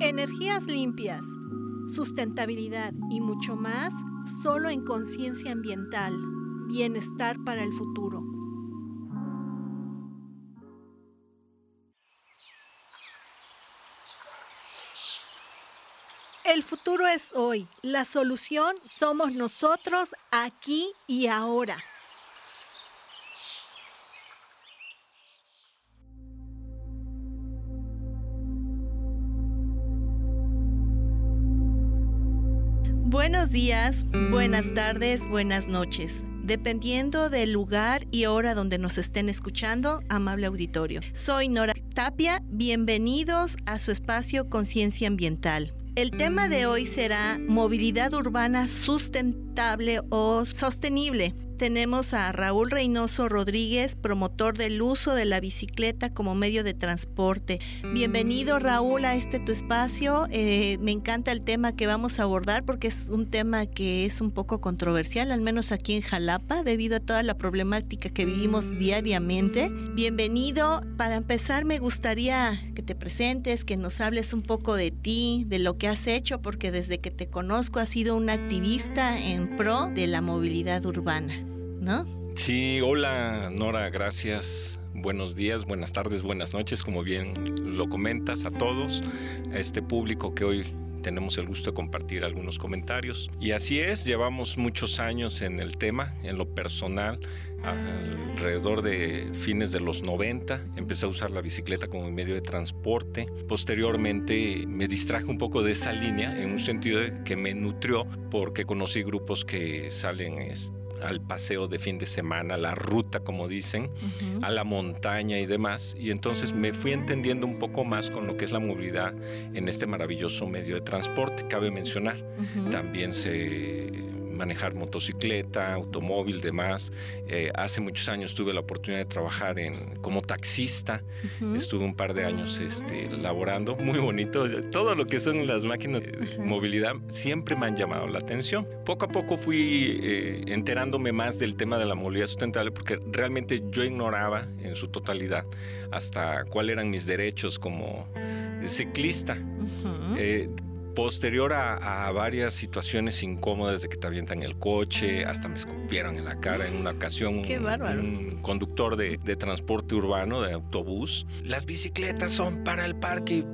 Energías limpias, sustentabilidad y mucho más solo en conciencia ambiental, bienestar para el futuro. El futuro es hoy, la solución somos nosotros aquí y ahora. Buenos días, buenas tardes, buenas noches. Dependiendo del lugar y hora donde nos estén escuchando, amable auditorio. Soy Nora Tapia, bienvenidos a su espacio Conciencia Ambiental. El tema de hoy será movilidad urbana sustentable o sostenible tenemos a Raúl Reynoso Rodríguez, promotor del uso de la bicicleta como medio de transporte. Bienvenido Raúl a este tu espacio. Eh, me encanta el tema que vamos a abordar porque es un tema que es un poco controversial, al menos aquí en Jalapa, debido a toda la problemática que vivimos diariamente. Bienvenido. Para empezar, me gustaría que te presentes, que nos hables un poco de ti, de lo que has hecho, porque desde que te conozco has sido un activista en pro de la movilidad urbana. Sí, hola Nora, gracias. Buenos días, buenas tardes, buenas noches, como bien lo comentas a todos, a este público que hoy tenemos el gusto de compartir algunos comentarios. Y así es, llevamos muchos años en el tema, en lo personal, alrededor de fines de los 90, empecé a usar la bicicleta como medio de transporte. Posteriormente me distraje un poco de esa línea en un sentido de que me nutrió porque conocí grupos que salen este, al paseo de fin de semana, la ruta, como dicen, a la montaña y demás. Y entonces me fui entendiendo un poco más con lo que es la movilidad en este maravilloso medio de transporte. Cabe mencionar, también se manejar motocicleta, automóvil, demás. Eh, hace muchos años tuve la oportunidad de trabajar en, como taxista. Estuve un par de años este, laborando. Muy bonito. Todo lo que son las máquinas de movilidad siempre me han llamado la atención. Poco a poco fui eh, enterándome más del tema de la movilidad sustentable porque realmente yo ignoraba en su totalidad hasta cuáles eran mis derechos como ciclista posterior a, varias situaciones incómodas de que te avientan el coche, hasta me escupieron en la cara en una ocasión Qué un, conductor de, transporte urbano, de autobús. Las bicicletas son para el parque y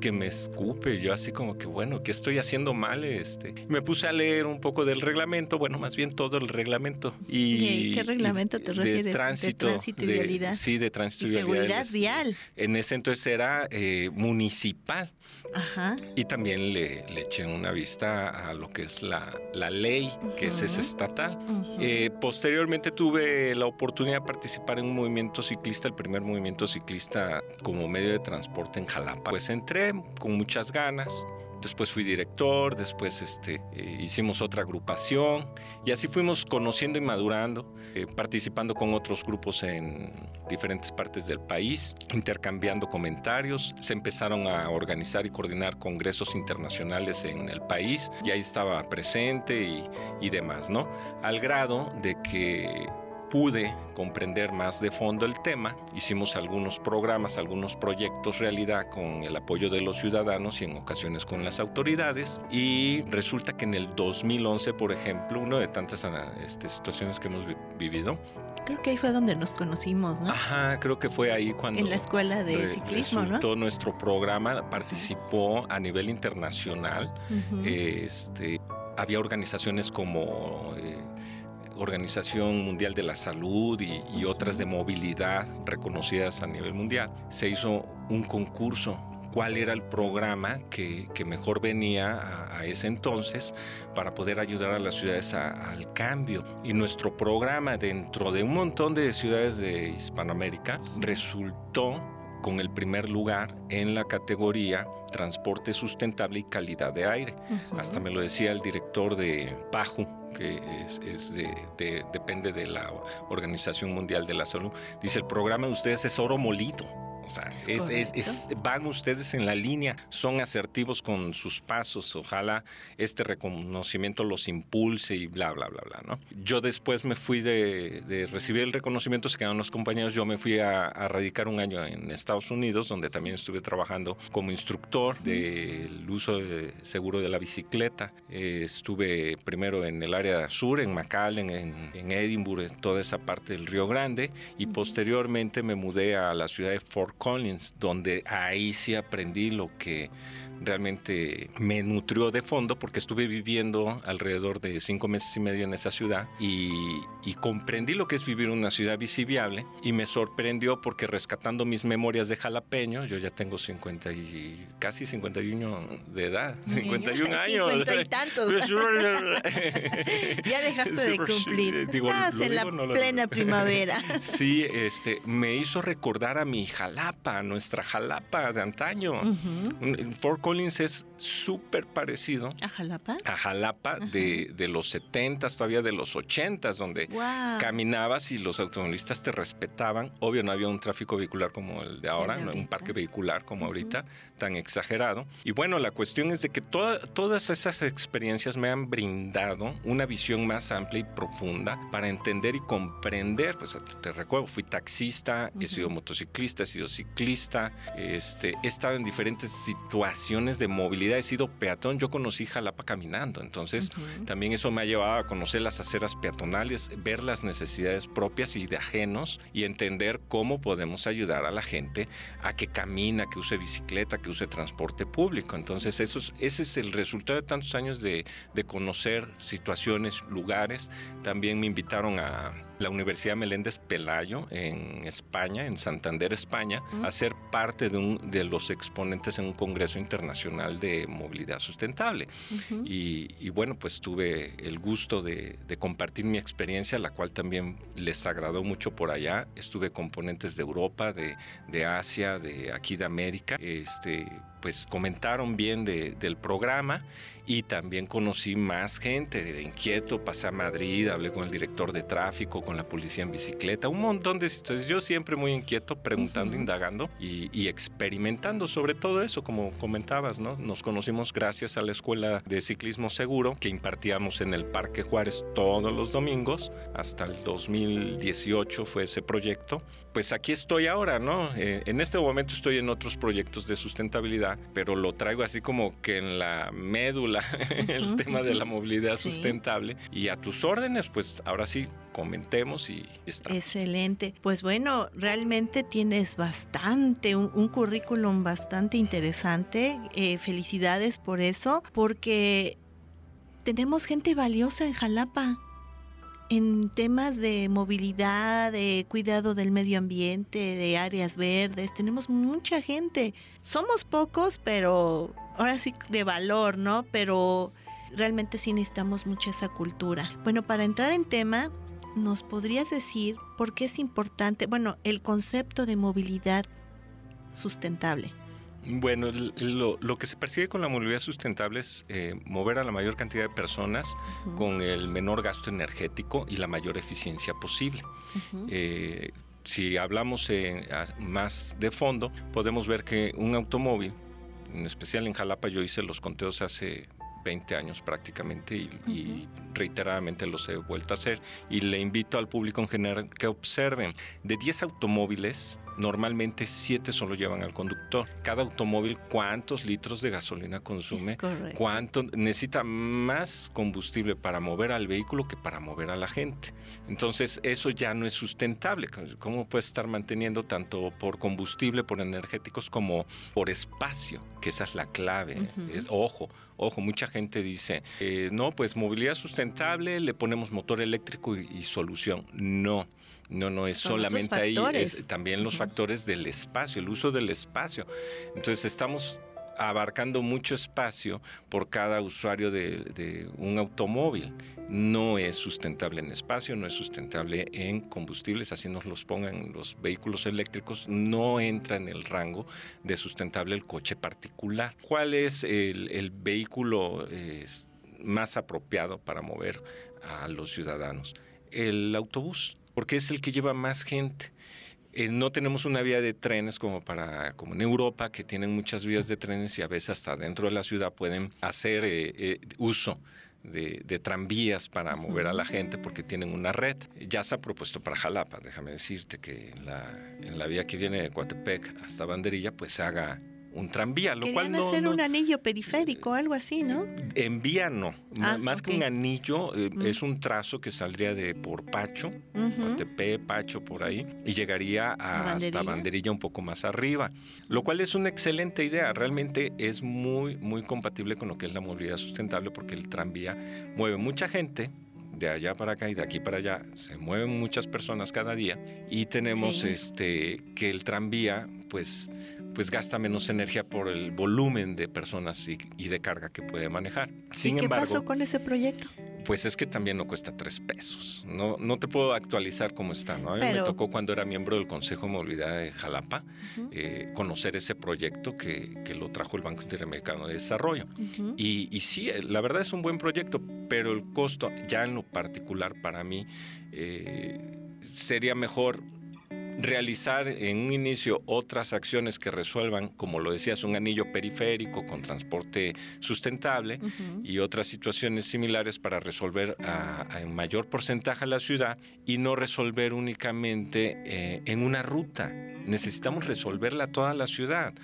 que me escupe. Yo así como que, bueno, ¿qué estoy haciendo mal? Este? Me puse a leer un poco del reglamento, bueno, más bien todo el reglamento. Y, ¿Qué reglamento te refieres? De tránsito. De tránsito y vialidad. Sí, de tránsito y, y seguridad vial. En ese entonces era eh, municipal. Ajá. Y también le, eché una vista a lo que es la, ley, que es estatal. Eh, posteriormente tuve la oportunidad de participar en un movimiento ciclista, el primer movimiento ciclista como medio de transporte en Jalapa. Pues entré con muchas ganas, después fui director, después este, eh, hicimos otra agrupación y así fuimos conociendo y madurando, eh, participando con otros grupos en diferentes partes del país, intercambiando comentarios, se empezaron a organizar y coordinar congresos internacionales en el país y ahí estaba presente y, y demás, ¿no? Al grado de que pude comprender más de fondo el tema, hicimos algunos programas, algunos proyectos realidad con el apoyo de los ciudadanos y en ocasiones con las autoridades y resulta que en el 2011, por ejemplo, una de tantas este, situaciones que hemos vivido, Creo que ahí fue donde nos conocimos, ¿no? Ajá, creo que fue ahí cuando... En la escuela de ciclismo, ¿no? nuestro programa, participó a nivel internacional. este, había organizaciones como eh, Organización Mundial de la Salud y, otras de movilidad reconocidas a nivel mundial, se hizo un concurso cuál era el programa que, mejor venía a, ese entonces para poder ayudar a las ciudades al cambio. Y nuestro programa dentro de un montón de ciudades de Hispanoamérica resultó con el primer lugar en la categoría transporte sustentable y calidad de aire. Hasta me lo decía el director de PAJU, que es, de, depende de la Organización Mundial de la Salud. Dice, el programa de ustedes es oro molido. Sea, es, van ustedes en la línea, son asertivos con sus pasos, ojalá este reconocimiento los impulse y bla, bla, bla, bla, ¿no? Yo después me fui de, recibir el reconocimiento, se quedaron los compañeros, yo me fui a, a, radicar un año en Estados Unidos, donde también estuve trabajando como instructor del uso de seguro de la bicicleta. Eh, estuve primero en el área sur, en McAllen, en, en Edinburgh, en toda esa parte del Río Grande, y posteriormente me mudé a la ciudad de Fort Collins, donde ahí sí aprendí lo que realmente me nutrió de fondo porque estuve viviendo alrededor de cinco meses y medio en esa ciudad y, comprendí lo que es vivir en una ciudad visible y me sorprendió porque rescatando mis memorias de jalapeño, yo ya tengo 50 y casi 51 de edad, 51 años. 50 y tantos. ya dejaste de cumplir. Estás en la plena primavera. sí, este, me hizo recordar a mi Jalapa, nuestra Jalapa de antaño. Fort Collins es súper parecido a Jalapa. A Jalapa de, de, los 70 todavía de los 80 donde caminabas y los automovilistas te respetaban. Obvio, no había un tráfico vehicular como el de ahora, no un parque vehicular como ahorita, tan exagerado. Y bueno, la cuestión es de que todas esas experiencias me han brindado una visión más amplia y profunda para entender y comprender. Pues te recuerdo, fui taxista, he sido motociclista, he sido ciclista, este, he estado en diferentes situaciones de movilidad, he sido peatón, yo conocí Jalapa caminando, entonces también eso me ha llevado a conocer las aceras peatonales, ver las necesidades propias y de ajenos y entender cómo podemos ayudar a la gente a que camina, que use bicicleta, que use transporte público. Entonces eso ese es el resultado de tantos años de, de conocer situaciones, lugares. También me invitaron a la Universidad Meléndez Pelayo en España, en Santander, España, a ser parte de, un, de los exponentes en un Congreso Internacional de Movilidad Sustentable. y, bueno, pues tuve el gusto de, compartir mi experiencia, la cual también les agradó mucho por allá. Estuve componentes de Europa, de, de Asia, de aquí de América. Este, pues comentaron bien del programa y también conocí más gente de inquieto, pasé a Madrid, hablé con el director de tráfico, con la policía en bicicleta, un montón de situaciones. Yo siempre muy inquieto, preguntando, indagando y, experimentando sobre todo eso, como comentabas, ¿no? Nos conocimos gracias a la Escuela de Ciclismo Seguro que impartíamos en el Parque Juárez todos los domingos, hasta el 2018 fue ese proyecto. Pues aquí estoy ahora, ¿no? Eh, en este momento estoy en otros proyectos de sustentabilidad, pero lo traigo así como que en la médula el tema de la movilidad sustentable. Y a tus órdenes, pues ahora sí, comentemos y está. Excelente. Pues bueno, realmente tienes bastante, un, currículum bastante interesante. Eh, felicidades por eso, porque tenemos gente valiosa en Jalapa en temas de movilidad, de cuidado del medio ambiente, de áreas verdes. Tenemos mucha gente. Somos pocos, pero ahora sí de valor, ¿no? Pero realmente sí necesitamos mucha esa cultura. Bueno, para entrar en tema, ¿nos podrías decir por qué es importante, bueno, el concepto de movilidad sustentable? Bueno, lo, que se persigue con la movilidad sustentable es eh, mover a la mayor cantidad de personas con el menor gasto energético y la mayor eficiencia posible. Eh, si hablamos más de fondo, podemos ver que un automóvil en especial en Jalapa yo hice los conteos hace 20 años prácticamente y, reiteradamente los he vuelto a hacer. Y le invito al público en general que observen. De 10 automóviles normalmente 7 solo llevan al conductor. Cada automóvil cuántos litros de gasolina consume cuánto necesita más combustible para mover al vehículo que para mover a la gente entonces eso ya no es sustentable. Cómo puede estar manteniendo tanto por combustible por energéticos como por espacio que esa es la clave. Es, ojo Ojo, mucha gente dice, eh, no, pues movilidad sustentable, le ponemos motor eléctrico y, solución. No. No, no es solamente ahí, es también los factores del espacio, el uso del espacio. Entonces estamos abarcando mucho espacio por cada usuario de, un automóvil. No es sustentable en espacio, no es sustentable en combustibles, así nos los pongan los vehículos eléctricos, no entra en el rango de sustentable el coche particular. ¿Cuál es el, vehículo más apropiado para mover a los ciudadanos? El autobús, porque es el que lleva más gente Eh, no tenemos una vía de trenes como para como en Europa que tienen muchas vías de trenes y a veces hasta dentro de la ciudad pueden hacer eh, eh, uso de, tranvías para mover a la gente porque tienen una red. Ya se ha propuesto para Jalapa, déjame decirte que en la, en la vía que viene de Coatepec hasta Banderilla pues se haga un tranvía, lo cual no... hacer un anillo periférico, algo así, ¿no? En vía no, ah, más que un anillo, eh, mm. es un trazo que saldría de por Pacho, uh Pacho, por ahí, y llegaría hasta Banderilla un poco más arriba, lo cual es una excelente idea, realmente es muy, muy compatible con lo que es la movilidad sustentable porque el tranvía mueve mucha gente, de allá para acá y de aquí para allá se mueven muchas personas cada día y tenemos este que el tranvía pues pues gasta menos energía por el volumen de personas y, de carga que puede manejar. Sin ¿Y qué pasó con ese proyecto? Pues es que también no cuesta tres pesos. No, no te puedo actualizar cómo está. ¿no? A mí me tocó cuando era miembro del Consejo de Movilidad de Jalapa eh, conocer ese proyecto que, que, lo trajo el Banco Interamericano de Desarrollo. y, y, sí, eh, la verdad es un buen proyecto, pero el costo, ya en lo particular para mí, eh, sería mejor realizar en un inicio otras acciones que resuelvan, como lo decías, un anillo periférico con transporte sustentable y otras situaciones similares para resolver en mayor porcentaje a la ciudad y no resolver únicamente eh, en una ruta. Necesitamos resolverla toda la ciudad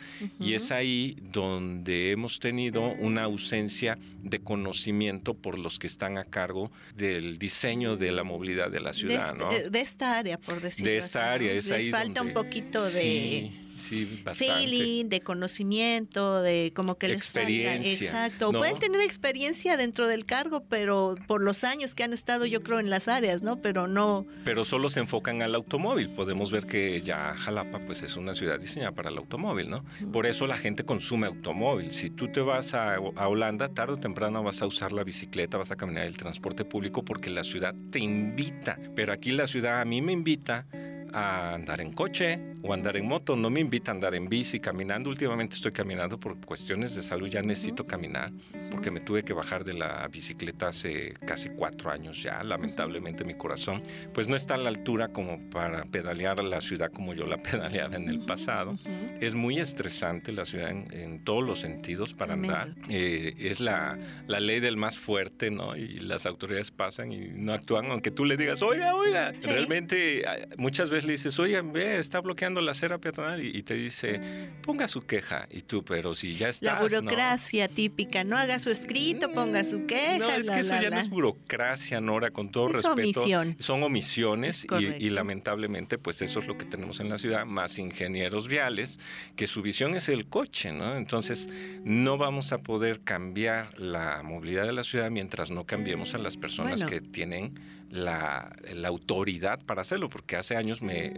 y es ahí donde hemos tenido una ausencia de conocimiento por los que están a cargo del diseño de la movilidad de la ciudad. De, este, de esta área, por decirlo De esta área, es Les falta un poquito de sí, feeling, de conocimiento, de como que experiencia, les Exacto. Pueden tener experiencia dentro del cargo, pero por los años que han estado, yo creo, en las áreas, ¿no? Pero no. Pero solo se enfocan al automóvil. Podemos ver que ya Jalapa, pues es una ciudad diseñada para el automóvil, ¿no? Por eso la gente consume automóvil. Si tú te vas a, a Holanda, tarde o temprano vas a usar la bicicleta, vas a caminar el transporte público porque la ciudad te invita. Pero aquí la ciudad a mí me invita a andar en coche o andar en moto, no me invita a andar en bici, caminando. Últimamente estoy caminando por cuestiones de salud, ya necesito caminar porque me tuve que bajar de la bicicleta hace casi cuatro años ya, lamentablemente mi corazón. Pues no está a la altura como para pedalear a la ciudad como yo la pedaleaba en el pasado. Es muy estresante la ciudad en, todos los sentidos para andar. Eh, es la, la ley del más fuerte, ¿no? Y las autoridades pasan y no actúan, aunque tú le digas, oiga, oiga, realmente muchas veces le dices, oye, ve, está bloqueando la acera peatonal y, te dice, ponga su queja. Y tú, pero si ya estás. La burocracia típica, no haga su escrito, ponga su queja. No, es que eso ya no es burocracia, Nora, con todo es respeto. Omisión. Son omisiones y, lamentablemente, pues eso es lo que tenemos en la ciudad, más ingenieros viales, que su visión es el coche, ¿no? Entonces, no vamos a poder cambiar la movilidad de la ciudad mientras no cambiemos a las personas que tienen la, autoridad para hacerlo, porque hace años me...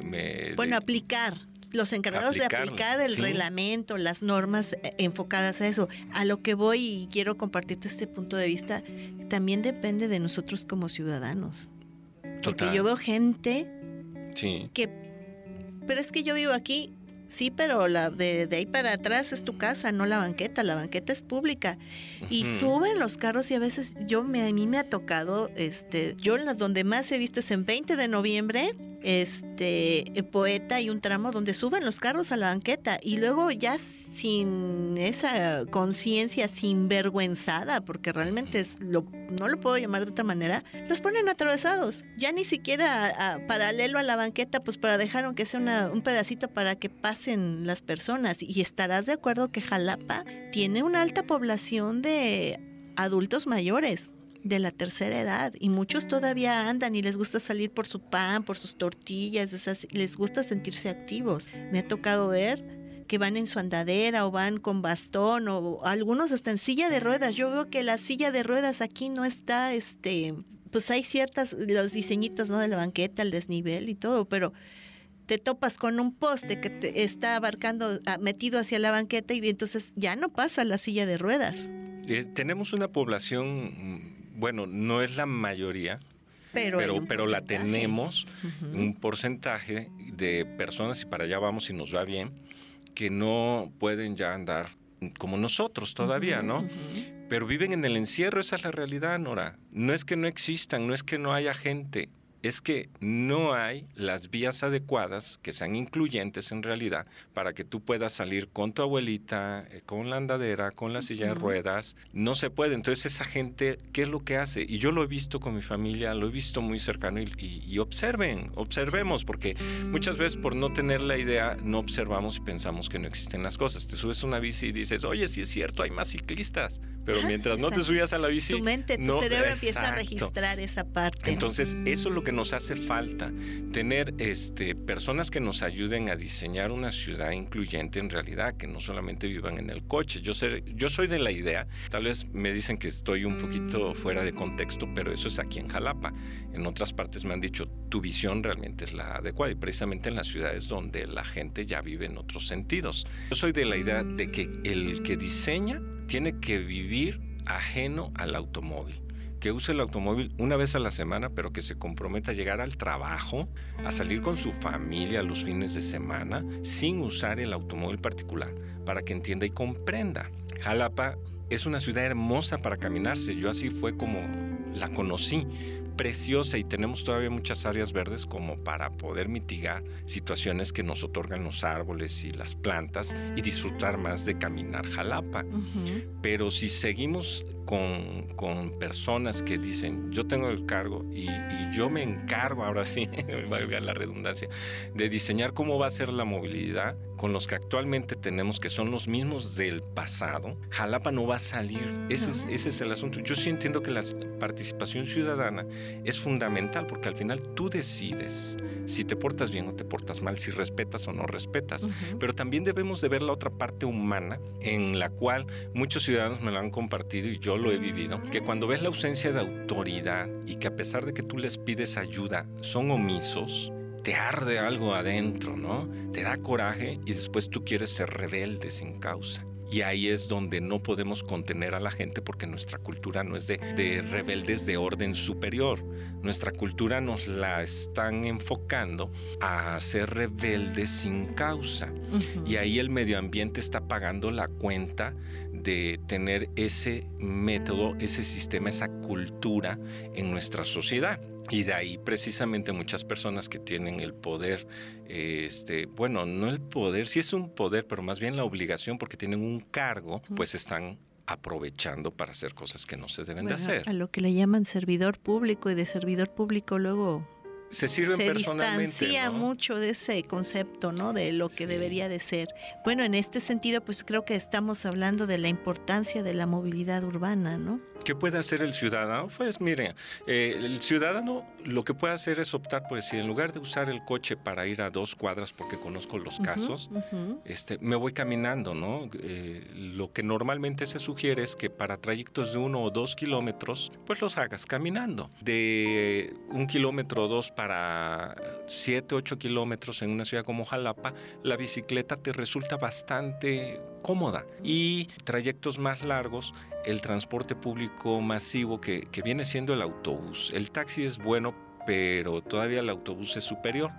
bueno, aplicar los encargados de aplicar el reglamento, las normas eh, enfocadas a eso. A lo que voy y quiero compartirte este punto de vista, también depende de nosotros como ciudadanos. Porque yo veo gente sí. que, pero es que yo vivo aquí, Sí, pero la de, ahí para atrás es tu casa, no la banqueta. La banqueta es pública. Y suben los carros y a veces yo me, a mí me ha tocado, este, yo en las donde más he visto es en 20 de noviembre este poeta y un tramo donde suben los carros a la banqueta y luego ya sin esa conciencia sinvergüenzada, porque realmente es lo, no lo puedo llamar de otra manera, los ponen atravesados, ya ni siquiera paralelo a la banqueta, pues para dejar aunque sea un pedacito para que pasen las personas. Y estarás de acuerdo que Jalapa tiene una alta población de adultos mayores de la tercera edad y muchos todavía andan y les gusta salir por su pan, por sus tortillas, les gusta sentirse activos. Me ha tocado ver que van en su andadera o van con bastón o algunos hasta en silla de ruedas. Yo veo que la silla de ruedas aquí no está, este, pues hay ciertas, los diseñitos, ¿no? De la banqueta, el desnivel y todo, pero te topas con un poste que te está abarcando, ah, metido hacia la banqueta y entonces ya no pasa la silla de ruedas. Eh, tenemos una población bueno, no es la mayoría, pero, pero, la tenemos, un porcentaje de personas, y para allá vamos y nos va bien, que no pueden ya andar como nosotros todavía, ¿no? Pero viven en el encierro, esa es la realidad, Nora. No es que no existan, no es que no haya gente, es que no hay las vías adecuadas que sean incluyentes en realidad para que tú puedas salir con tu abuelita, eh, con la andadera, con la silla de ruedas. No se puede. Entonces esa gente, ¿qué es lo que hace? Y yo lo he visto con mi familia, lo he visto muy cercano y, observen, observemos, porque muchas veces por no tener la idea no observamos y pensamos que no existen las cosas. Te subes a una bici y dices, oye, sí es cierto, hay más ciclistas, pero mientras no te subías a la bici... Tu mente, tu cerebro empieza a registrar esa parte. Entonces eso es lo que nos hace falta, tener este, personas que nos ayuden a diseñar una ciudad incluyente en realidad, que no solamente vivan en el coche. Yo, sé, yo soy de la idea, tal vez me dicen que estoy un poquito fuera de contexto, pero eso es aquí en Jalapa. En otras partes me han dicho, tu visión realmente es la adecuada y precisamente en las ciudades donde la gente ya vive en otros sentidos. Yo soy de la idea de que el que diseña tiene que vivir ajeno al automóvil que use el automóvil una vez a la semana, pero que se comprometa a llegar al trabajo, a salir con su familia los fines de semana, sin usar el automóvil particular, para que entienda y comprenda. Jalapa es una ciudad hermosa para caminarse, yo así fue como la conocí preciosa y tenemos todavía muchas áreas verdes como para poder mitigar situaciones que nos otorgan los árboles y las plantas y disfrutar más de caminar Jalapa. Pero si seguimos con, con, personas que dicen, yo tengo el cargo y, y yo me encargo, ahora sí, valga la redundancia, de diseñar cómo va a ser la movilidad con los que actualmente tenemos, que son los mismos del pasado, Jalapa no va a salir. Ese es, ese es el asunto. Yo sí entiendo que la participación ciudadana es fundamental porque al final tú decides si te portas bien o te portas mal, si respetas o no respetas. Pero también debemos de ver la otra parte humana en la cual muchos ciudadanos me lo han compartido y yo lo he vivido, que cuando ves la ausencia de autoridad y que a pesar de que tú les pides ayuda, son omisos, te arde algo adentro, ¿no? Te da coraje y después tú quieres ser rebelde sin causa. Y ahí es donde no podemos contener a la gente porque nuestra cultura no es de, rebeldes de orden superior. Nuestra cultura nos la están enfocando a ser rebeldes sin causa. Y ahí el medio ambiente está pagando la cuenta de tener ese método, ese sistema, esa cultura en nuestra sociedad. Y de ahí precisamente muchas personas que tienen el poder, este, bueno, no el poder, sí es un poder, pero más bien la obligación porque tienen un cargo, pues están aprovechando para hacer cosas que no se deben de hacer. A lo que le llaman servidor público y de servidor público luego se sirven se distancia mucho de ese concepto, ¿no? De lo que debería de ser. Bueno, en este sentido, pues creo que estamos hablando de la importancia de la movilidad urbana, ¿no? ¿Qué puede hacer el ciudadano? Pues mire, eh, el ciudadano lo que puede hacer es optar por decir, en lugar de usar el coche para ir a dos cuadras, porque conozco los casos, este, me voy caminando, ¿no? Eh, lo que normalmente se sugiere es que para trayectos de uno o dos kilómetros, pues los hagas caminando. De un kilómetro o dos para 7, 8 kilómetros en una ciudad como Jalapa, la bicicleta te resulta bastante cómoda. Y trayectos más largos, el transporte público masivo que, que viene siendo el autobús. El taxi es bueno, pero todavía el autobús es superior.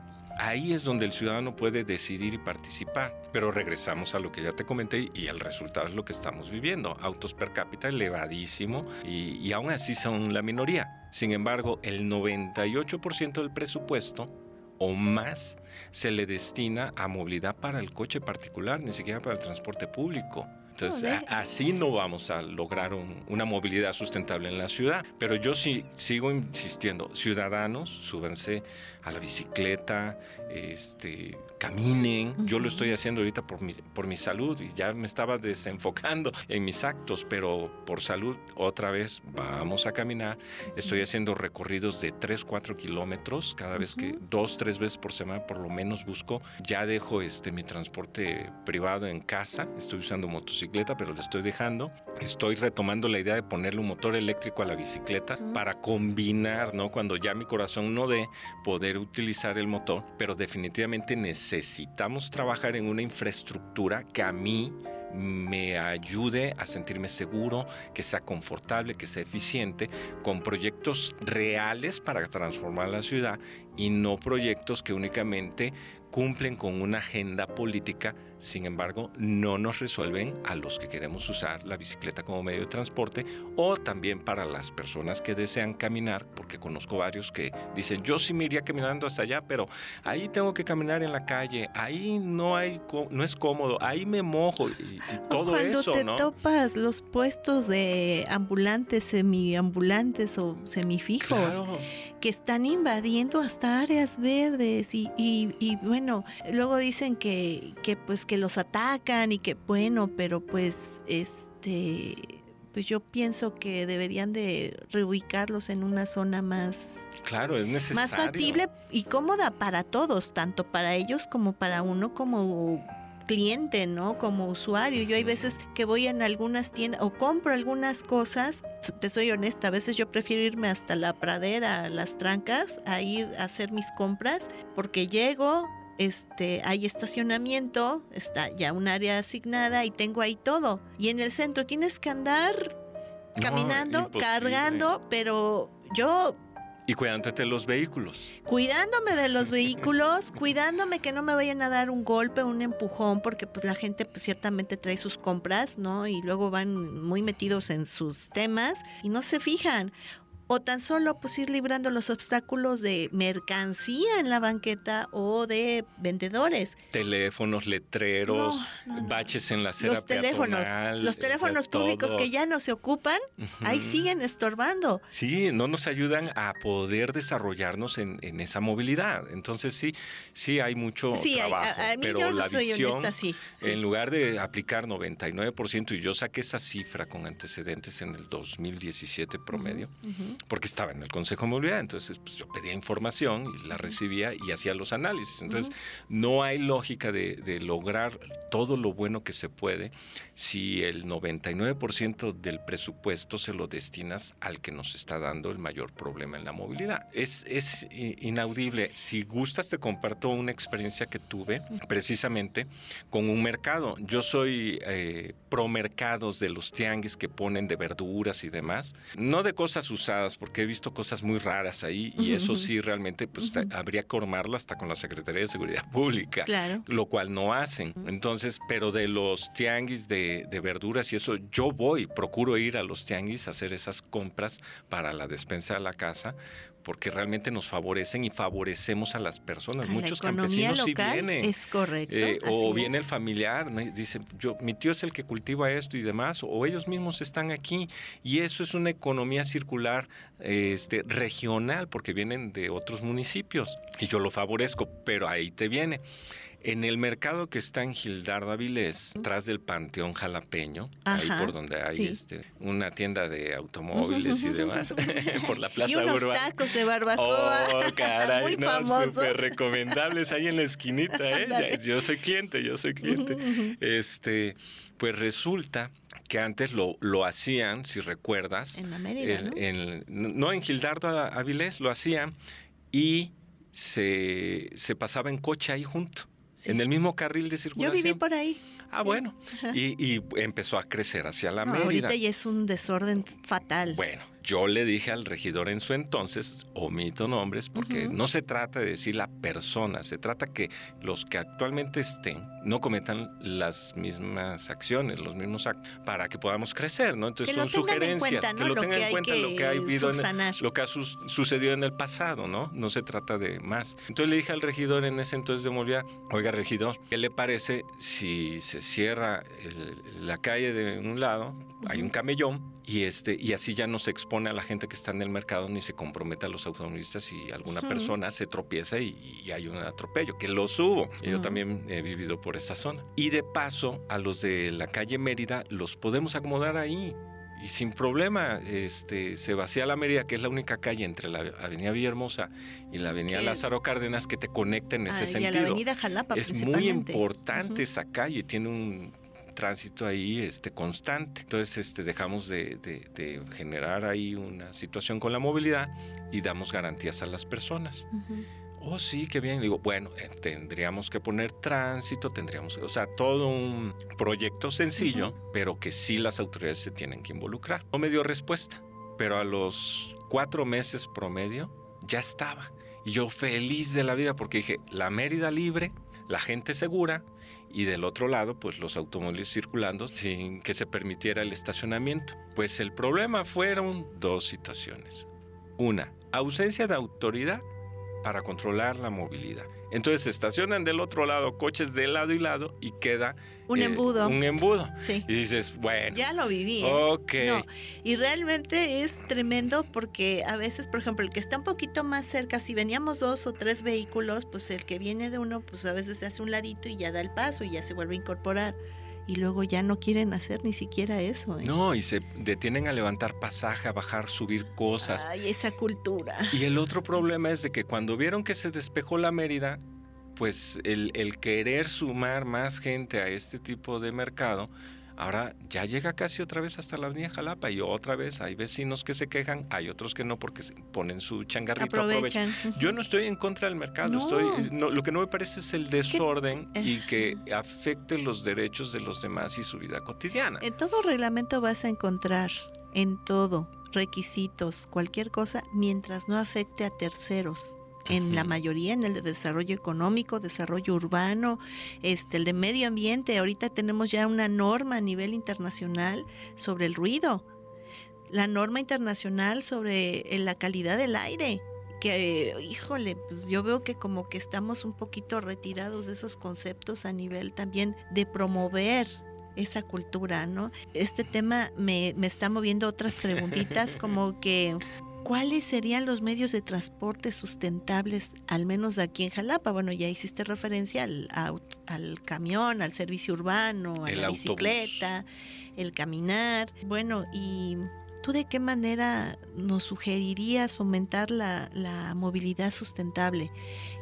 Ahí es donde el ciudadano puede decidir y participar. Pero regresamos a lo que ya te comenté y el resultado es lo que estamos viviendo. Autos per cápita elevadísimo y, y aún así son la minoría. Sin embargo, el 98% del presupuesto o más se le destina a movilidad para el coche particular, ni siquiera para el transporte público. Entonces, así no vamos a lograr una movilidad sustentable en la ciudad. Pero yo sí sigo insistiendo, ciudadanos, súbanse a la bicicleta, este, caminen. Yo lo estoy haciendo ahorita por mi, por mi salud y ya me estaba desenfocando en mis actos, pero por salud otra vez vamos a caminar. Estoy haciendo recorridos de 3, 4 kilómetros cada vez que, dos, tres veces por semana por lo menos busco. Ya dejo este, mi transporte privado en casa, estoy usando motocicleta, pero lo estoy dejando. Estoy retomando la idea de ponerle un motor eléctrico a la bicicleta para combinar, ¿no? Cuando ya mi corazón no dé, poder utilizar el motor, pero definitivamente necesitamos trabajar en una infraestructura que a mí me ayude a sentirme seguro, que sea confortable, que sea eficiente, con proyectos reales para transformar la ciudad y no proyectos que únicamente cumplen con una agenda política sin embargo, no nos resuelven a los que queremos usar la bicicleta como medio de transporte o también para las personas que desean caminar, porque conozco varios que dicen, yo sí me iría caminando hasta allá, pero ahí tengo que caminar en la calle, ahí no hay no es cómodo, ahí me mojo y, todo eso, ¿no? Cuando te topas los puestos de ambulantes, semiambulantes o semifijos que están invadiendo hasta áreas verdes y, y, bueno, luego dicen que, que pues que los atacan y que bueno, pero pues este pues yo pienso que deberían de reubicarlos en una zona más claro es necesario más factible y cómoda para todos tanto para ellos como para uno como cliente, ¿no? Como usuario. Yo hay veces que voy en algunas tiendas o compro algunas cosas, te soy honesta, a veces yo prefiero irme hasta la pradera, a las trancas, a ir a hacer mis compras, porque llego, este, hay estacionamiento, está ya un área asignada y tengo ahí todo. Y en el centro tienes que andar caminando, cargando, pero yo y cuidándote de los vehículos. Cuidándome de los vehículos, cuidándome que no me vayan a dar un golpe, un empujón, porque pues la gente pues ciertamente trae sus compras, ¿no? Y luego van muy metidos en sus temas y no se fijan o tan solo pues ir librando los obstáculos de mercancía en la banqueta o de vendedores. Teléfonos, letreros, baches en la acera Los teléfonos, los teléfonos públicos que ya no se ocupan, ahí siguen estorbando. Sí, no nos ayudan a poder desarrollarnos en, esa movilidad. Entonces sí, sí hay mucho trabajo, pero la visión, en lugar de aplicar 99% y yo saqué esa cifra con antecedentes en el 2017 promedio porque estaba en el Consejo de Movilidad, entonces pues, yo pedía información y la recibía y hacía los análisis. Entonces, no hay lógica de, lograr todo lo bueno que se puede si el 99% del presupuesto se lo destinas al que nos está dando el mayor problema en la movilidad. Es, es inaudible. Si gustas, te comparto una experiencia que tuve precisamente con un mercado. Yo soy eh, pro mercados de los tianguis que ponen de verduras y demás, no de cosas usadas porque he visto cosas muy raras ahí y eso sí realmente pues habría que formarlo hasta con la Secretaría de Seguridad Pública, lo cual no hacen. Entonces, pero de los tianguis de, de, verduras y eso, yo voy, procuro ir a los tianguis a hacer esas compras para la despensa de la casa porque realmente nos favorecen y favorecemos a las personas. Muchos campesinos sí vienen. Es correcto. Eh, o viene el familiar, dice, yo, mi tío es el que cultiva esto y demás, o ellos mismos están aquí. Y eso es una economía circular este, regional, porque vienen de otros municipios. Y yo lo favorezco, pero ahí te viene. En el mercado que está en Gildardo Avilés, tras del Panteón Jalapeño, ahí por donde hay este, una tienda de automóviles y demás, por la Plaza y unos tacos de barbacoa. Oh, caray, no, súper recomendables ahí en la esquinita, ¿eh? Yo soy cliente, yo soy cliente. Este, pues resulta que antes lo, lo hacían, si recuerdas. En la Mérida, ¿no? ¿no? en Gildardo Avilés lo hacían y se, se pasaba en coche ahí junto en el mismo carril de circulación. Yo viví por ahí. Ah, bueno. Y, empezó a crecer hacia la no, Ahorita ya es un desorden fatal. Bueno, yo le dije al regidor en su entonces, omito nombres, porque no se trata de decir la persona, se trata que los que actualmente estén no cometan las mismas acciones, los mismos actos, para que podamos crecer, ¿no? Entonces son sugerencias, que lo, tengan en cuenta lo que ha habido, lo que ha sucedido en el pasado, ¿no? No se trata de más. Entonces le dije al regidor en ese entonces de Molvia, oiga regidor, ¿qué le parece si se cierra la calle de un lado, hay un camellón, y, este, y así ya no se expone a la gente que está en el mercado ni se compromete a los automovilistas si alguna persona se tropieza y, hay un atropello, que lo subo. Yo también he vivido por esa zona. Y de paso, a los de la calle Mérida los podemos acomodar ahí y sin problema este, se vacía la Mérida, que es la única calle entre la Avenida Villahermosa y la Avenida Lázaro Cárdenas que te conecta en ese sentido. Y a la Avenida Jalapa, Es muy importante esa calle, tiene un tránsito ahí este, constante. Entonces este, dejamos de, generar ahí una situación con la movilidad y damos garantías a las personas. Oh, sí, qué bien. Digo, bueno, eh, tendríamos que poner tránsito, tendríamos, o sea, todo un proyecto sencillo, pero que sí las autoridades se tienen que involucrar. No me dio respuesta, pero a los cuatro meses promedio ya estaba Y yo feliz de la vida porque dije, la Mérida libre, la gente segura y del otro lado, pues los automóviles circulando sin que se permitiera el estacionamiento. Pues el problema fueron dos situaciones. Una, ausencia de autoridad para controlar la movilidad. Entonces se estacionan del otro lado coches de lado y lado y queda un eh, embudo. Un embudo. Sí. Y dices, bueno. Ya lo viví. ¿eh? Ok. No, y realmente es tremendo porque a veces, por ejemplo, el que está un poquito más cerca, si veníamos dos o tres vehículos, pues el que viene de uno, pues a veces se hace un ladito y ya da el paso y ya se vuelve a incorporar y luego ya no quieren hacer ni siquiera eso. ¿eh? No, y se detienen a levantar pasaje, a bajar, subir cosas. Ay, esa cultura. Y el otro problema es de que cuando vieron que se despejó la Mérida, pues el, el querer sumar más gente a este tipo de mercado, Ahora ya llega casi otra vez hasta la avenida Jalapa y otra vez hay vecinos que se quejan, hay otros que no porque ponen su changarrito, aprovechan. Yo no estoy en contra del mercado, estoy, lo que no me parece es el desorden y que afecte los derechos de los demás y su vida cotidiana. En todo reglamento vas a encontrar, en todo, requisitos, cualquier cosa, mientras no afecte a terceros en la mayoría, en el de desarrollo económico, desarrollo urbano, este, el de medio ambiente. Ahorita tenemos ya una norma a nivel internacional sobre el ruido, la norma internacional sobre eh, la calidad del aire que híjole, pues yo veo que como que estamos un poquito retirados de esos conceptos a nivel también de promover esa cultura, ¿no? Este tema me, me está moviendo otras preguntitas como que ¿Cuáles serían los medios de transporte sustentables, al menos aquí en Jalapa? Bueno, ya hiciste referencia al, al camión, al servicio urbano, a la bicicleta, el caminar. Bueno, y ¿tú de qué manera nos sugerirías fomentar la, la movilidad sustentable?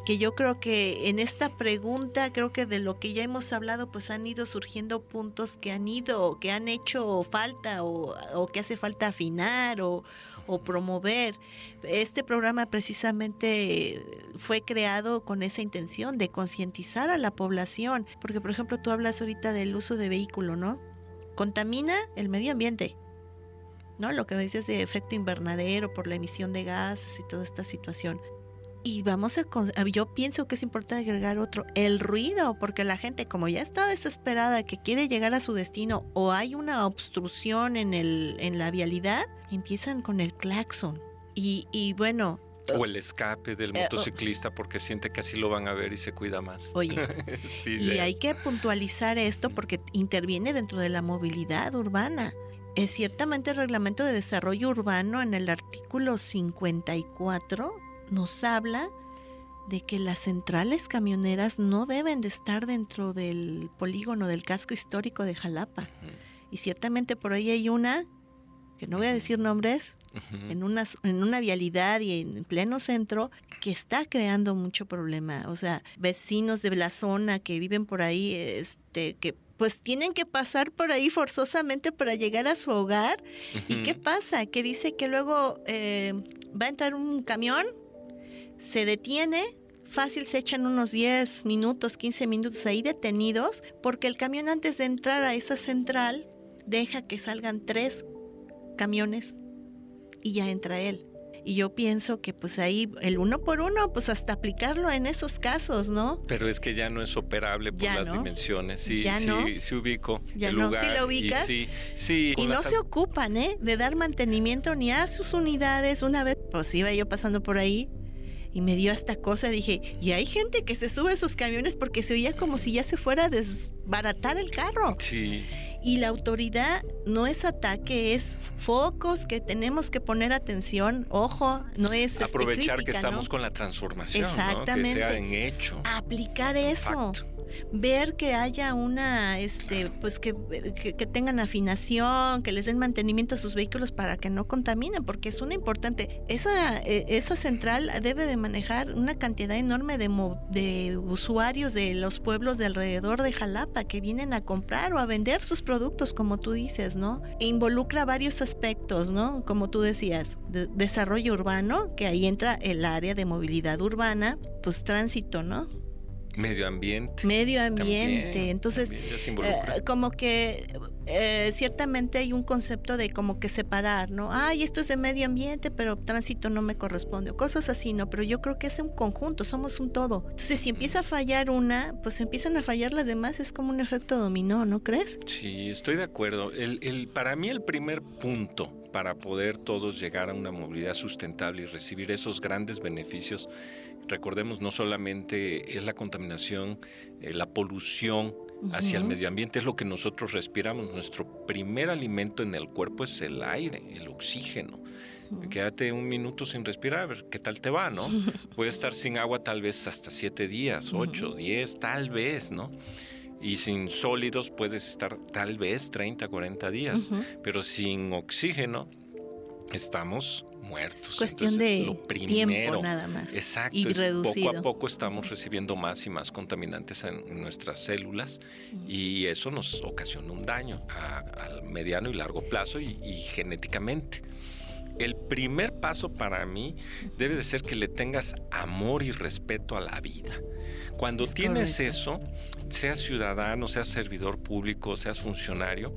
que yo creo que en esta pregunta, creo que de lo que ya hemos hablado, pues han ido surgiendo puntos que han ido, que han hecho falta o, o que hace falta afinar o, o promover. Este programa precisamente fue creado con esa intención de concientizar a la población, porque por ejemplo tú hablas ahorita del uso de vehículo, ¿no? Contamina el medio ambiente. ¿No? Lo que me dices de efecto invernadero por la emisión de gases y toda esta situación. Y vamos a, yo pienso que es importante agregar otro, el ruido, porque la gente como ya está desesperada, que quiere llegar a su destino o hay una obstrucción en, el, en la vialidad, empiezan con el claxon. Y, y bueno, o el escape del eh, motociclista porque siente que así lo van a ver y se cuida más. Oye, y hay que puntualizar esto porque interviene dentro de la movilidad urbana. Es ciertamente el reglamento de desarrollo urbano en el artículo 54 nos habla de que las centrales camioneras no deben de estar dentro del polígono del casco histórico de Jalapa. Y ciertamente por ahí hay una, que no voy a decir nombres, en, una, en una vialidad y en pleno centro, que está creando mucho problema. O sea, vecinos de la zona que viven por ahí, este, que pues tienen que pasar por ahí forzosamente para llegar a su hogar. ¿Y qué pasa? Que dice que luego eh, va a entrar un camión se detiene, fácil se echan unos 10 minutos, 15 minutos ahí detenidos, porque el camión antes de entrar a esa central deja que salgan tres camiones y ya entra él. Y yo pienso que pues ahí el uno por uno, pues hasta aplicarlo en esos casos, ¿no? Pero es que ya no es operable por las dimensiones. Sí, ya sí, sí ubico ya no. lugar. ¿Sí lo ubicas? Y, sí, y no se ocupan, ¿eh? De dar mantenimiento ni a sus unidades. Una vez, pues iba yo pasando por ahí y me dio esta cosa. Dije, y hay gente que se sube a esos camiones porque se oía como si ya se fuera a desbaratar el carro. Sí. Y la autoridad no es ataque, es focos que tenemos que poner atención. Ojo, no es. Este, Aprovechar que estamos con la transformación. Exactamente. Que sea en hecho. Aplicar eso ver que haya una, este, pues que, que, tengan afinación, que les den mantenimiento a sus vehículos para que no contaminen, porque es una importante. Esa, e, esa central debe de manejar una cantidad enorme de, de usuarios de los pueblos de alrededor de Jalapa que vienen a comprar o a vender sus productos, como tú dices, ¿no? E involucra varios aspectos, ¿no? Como tú decías, desarrollo urbano, que ahí entra el área de movilidad urbana, pues tránsito, ¿no? Medio ambiente. Medio ambiente. Entonces, eh, como que eh, ciertamente hay un concepto de como que separar, ¿no? Ay, esto es de medio ambiente, pero tránsito no me corresponde, o cosas así, ¿no? Pero yo creo que es un conjunto, somos un todo. Entonces, si empieza a fallar una, pues empiezan a fallar las demás, es como un efecto dominó, ¿no crees? Sí, estoy de acuerdo. El, el, para mí el primer punto para poder todos llegar a una movilidad sustentable y recibir esos grandes beneficios recordemos, no solamente es la contaminación, eh, la polución hacia el medio ambiente, es lo que nosotros respiramos. Nuestro primer alimento en el cuerpo es el aire, el oxígeno. Quédate un minuto sin respirar, a ver qué tal te va, ¿no? Puedes estar sin agua tal vez hasta siete días, ocho, diez, tal vez, ¿no? Y sin sólidos puedes estar tal vez 30, 40 días, pero sin oxígeno estamos muertos. Es cuestión de lo tiempo nada más. Exacto. Y poco a poco estamos recibiendo más y más contaminantes en nuestras células y eso nos ocasiona un daño a, mediano y largo plazo y, genéticamente. El primer paso para mí debe de ser que le tengas amor y respeto a la vida. Cuando tienes eso, seas ciudadano, seas servidor público, seas funcionario,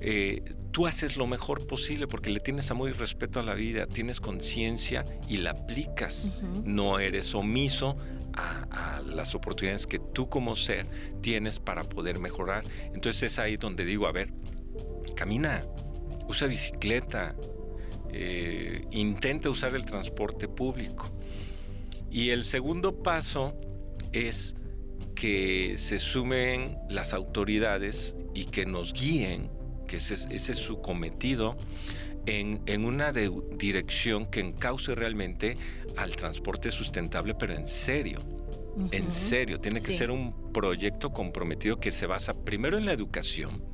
eh, tú haces lo mejor posible porque le tienes amor y respeto a la vida, tienes conciencia y la aplicas. No eres omiso a, las oportunidades que tú como ser tienes para poder mejorar. Entonces es ahí donde digo, a ver, camina, usa bicicleta, eh, intenta usar el transporte público. Y el segundo paso es que se sumen las autoridades y que nos guíen que ese, es su cometido, en, una dirección que encauce realmente al transporte sustentable, pero en serio. En serio, tiene que ser un proyecto comprometido que se basa primero en la educación,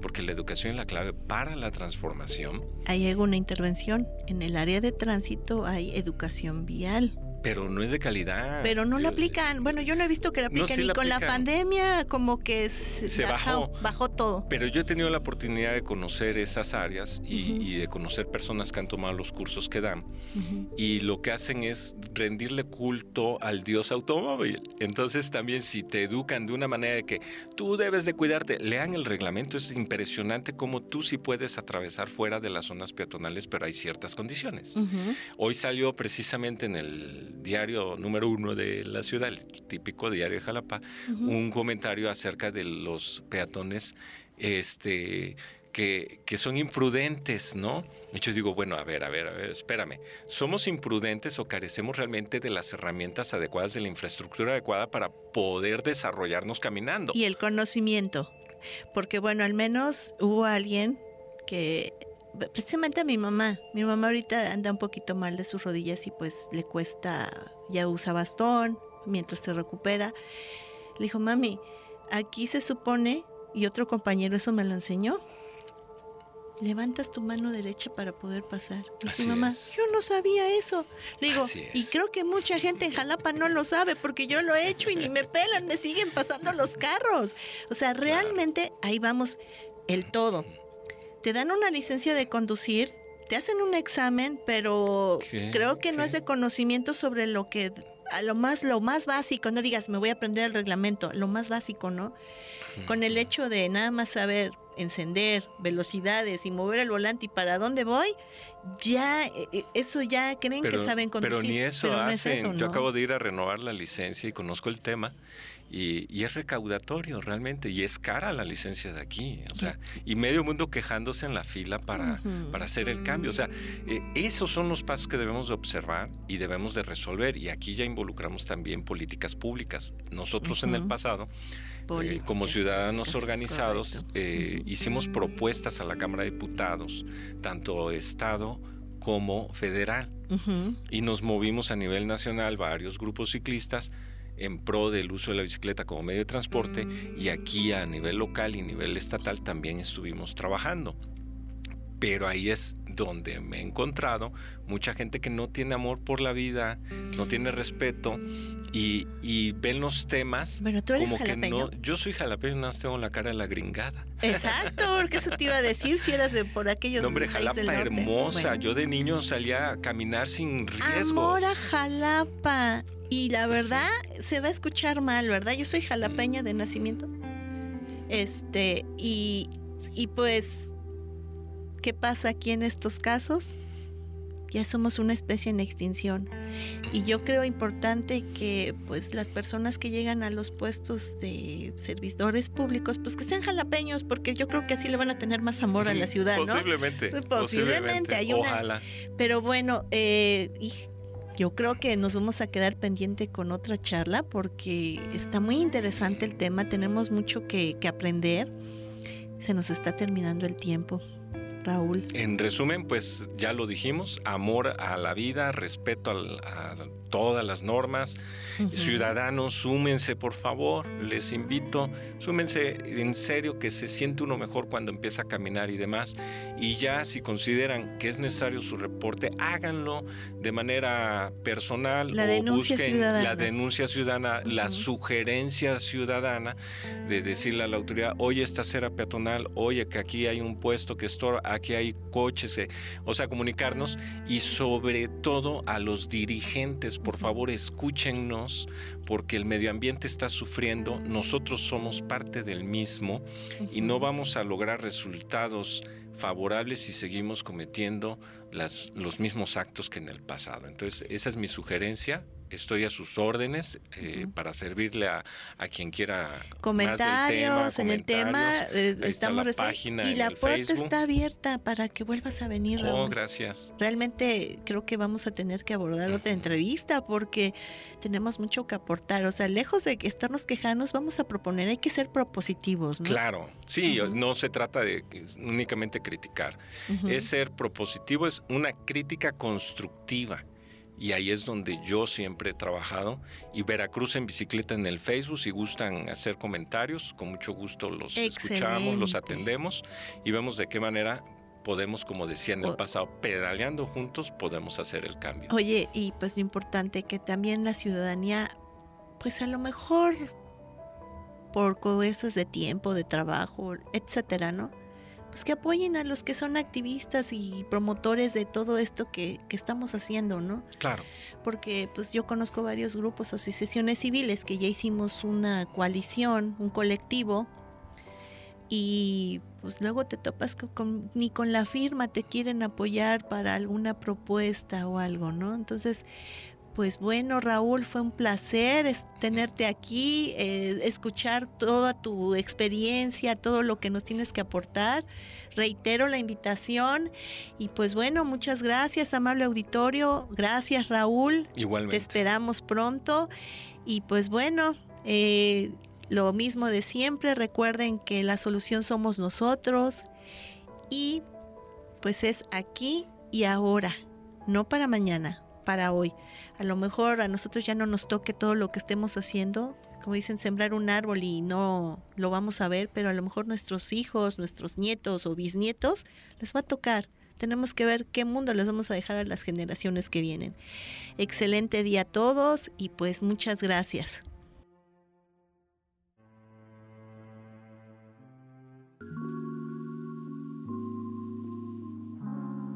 porque la educación es la clave para la transformación. Ahí hay una intervención. En el área de tránsito hay educación vial. Pero no es de calidad. Pero no la aplican. Bueno, yo no he visto que la apliquen. y con la pandemia como que se, bajó, bajó, todo. Pero yo he tenido la oportunidad de conocer esas áreas y, de conocer personas que han tomado los cursos que dan. Y lo que hacen es rendirle culto al dios automóvil. Entonces también si te educan de una manera de que tú debes de cuidarte, lean el reglamento. Es impresionante cómo tú sí puedes atravesar fuera de las zonas peatonales, pero hay ciertas condiciones. Hoy salió precisamente en el diario número uno de la ciudad, el típico diario de Jalapa, un comentario acerca de los peatones este, que, que, son imprudentes, ¿no? Y yo digo, bueno, a ver, a ver, a ver, espérame. ¿Somos imprudentes o carecemos realmente de las herramientas adecuadas, de la infraestructura adecuada para poder desarrollarnos caminando? Y el conocimiento. Porque, bueno, al menos hubo alguien que precisamente a mi mamá. Mi mamá ahorita anda un poquito mal de sus rodillas y pues le cuesta, ya usa bastón mientras se recupera. Le dijo, mami, aquí se supone, y otro compañero eso me lo enseñó, levantas tu mano derecha para poder pasar. Y mi mamá, yo no sabía eso. Le digo, y creo que mucha gente en Jalapa no lo sabe porque yo lo he hecho y ni me pelan, me siguen pasando los carros. O sea, realmente ahí vamos el todo te dan una licencia de conducir, te hacen un examen, pero creo que no es de conocimiento sobre lo que a lo más lo más básico, no digas me voy a aprender el reglamento, lo más básico, ¿no? Con el hecho de nada más saber encender velocidades y mover el volante y para dónde voy, ya e, e, eso ya creen que saben conducir. Pero ni eso hacen. Yo acabo de ir a renovar la licencia y conozco el tema y, es recaudatorio realmente, y es cara la licencia de aquí, o sea, y medio mundo quejándose en la fila para, para hacer el cambio. O sea, eh, esos son los pasos que debemos de observar y debemos de resolver, y aquí ya involucramos también políticas públicas. Nosotros en el pasado, eh, como ciudadanos organizados, eh, hicimos propuestas a la Cámara de Diputados, tanto Estado como federal, y nos movimos a nivel nacional varios grupos ciclistas en pro del uso de la bicicleta como medio de transporte y aquí a nivel local y nivel estatal también estuvimos trabajando. Pero ahí es donde me he encontrado mucha gente que no tiene amor por la vida, no tiene respeto y, y ven los temas Bueno, tú eres como que no. Yo soy jalapeño, nada más tengo la cara de la gringada. Exacto, porque eso te iba a decir si eras de por aquellos No, hombre, Jalapa del norte. hermosa. Bueno. Yo de niño salía a caminar sin riesgos. Amor a Jalapa. Y la Pues sí. verdad, se va a escuchar mal, ¿verdad? Yo soy jalapeña de nacimiento. Este, y, y pues, ¿qué pasa aquí en estos casos? Ya somos una especie en extinción. Y yo creo importante que pues las personas que llegan a los puestos de servidores públicos, pues que sean jalapeños, porque yo creo que así le van a tener más amor a la ciudad, ¿no? Posiblemente. Posiblemente, hay una- Ojalá. Pero bueno, eh, y yo creo que nos vamos a quedar pendiente con otra charla porque está muy interesante el tema, tenemos mucho que, que aprender. Se nos está terminando el tiempo, Raúl. En resumen, pues ya lo dijimos, amor a la vida, respeto al- a, todas las normas. Ciudadanos, súmense por favor, les invito, súmense en serio que se siente uno mejor cuando empieza a caminar y demás. Y ya si consideran que es necesario su reporte, háganlo de manera personal La o denuncia busquen ciudadana. la denuncia ciudadana, la sugerencia ciudadana de decirle a la autoridad, oye, esta acera peatonal, oye, que aquí hay un puesto que estorba, aquí hay coches, eh", o sea, comunicarnos y sobre todo a los dirigentes, por favor, escúchennos porque el medio ambiente está sufriendo, nosotros somos parte del mismo y no vamos a lograr resultados favorables si seguimos cometiendo las, los mismos actos que en el pasado. Entonces, esa es mi sugerencia. Estoy a sus órdenes eh, para servirle a, a quien quiera más del Comentarios en el tema, eh, estamos la página y la puerta Facebook. está abierta para que vuelvas a venir. Oh, Raúl. gracias. Realmente creo que vamos a tener que abordar otra entrevista porque tenemos mucho que aportar. O sea, lejos de estarnos quejando, vamos a proponer, hay que ser propositivos, ¿no? Claro, sí, no se trata de únicamente criticar. Es ser propositivo, es una crítica constructiva. Y ahí es donde yo siempre he trabajado. Y Veracruz en bicicleta en el Facebook, si gustan hacer comentarios, con mucho gusto los escuchamos, los atendemos y vemos de qué manera podemos, como decía en el pasado, pedaleando juntos, podemos hacer el cambio. Oye, y pues lo importante que también la ciudadanía, pues a lo mejor por cosas de tiempo, de trabajo, etcétera, ¿no? Pues que apoyen a los que son activistas y promotores de todo esto que, que estamos haciendo, ¿no? Claro, Porque pues yo conozco varios grupos, asociaciones civiles que ya hicimos una coalición, un colectivo, y pues luego te topas con, con- ni con la firma te quieren apoyar para alguna propuesta o algo, ¿no? Entonces, pues bueno, Raúl, fue un placer tenerte aquí, eh, escuchar toda tu experiencia, todo lo que nos tienes que aportar. Reitero la invitación y pues bueno, muchas gracias, amable auditorio. Gracias, Raúl. Te igualmente. esperamos pronto. Y pues bueno, eh, lo mismo de siempre. Recuerden que la solución somos nosotros. Y pues es aquí y ahora, no para mañana, para hoy. A lo mejor a nosotros ya no nos toque todo lo que estemos haciendo. Como dicen, sembrar un árbol y no lo vamos a ver, pero a lo mejor nuestros hijos, nuestros nietos o bisnietos les va a tocar. Tenemos que ver qué mundo les vamos a dejar a las generaciones que vienen. Excelente día a todos y pues muchas gracias.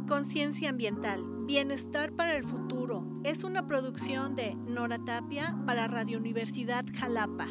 Conciencia ambiental, bienestar para el futuro. Es una producción de Nora Tapia para Radio Universidad Jalapa.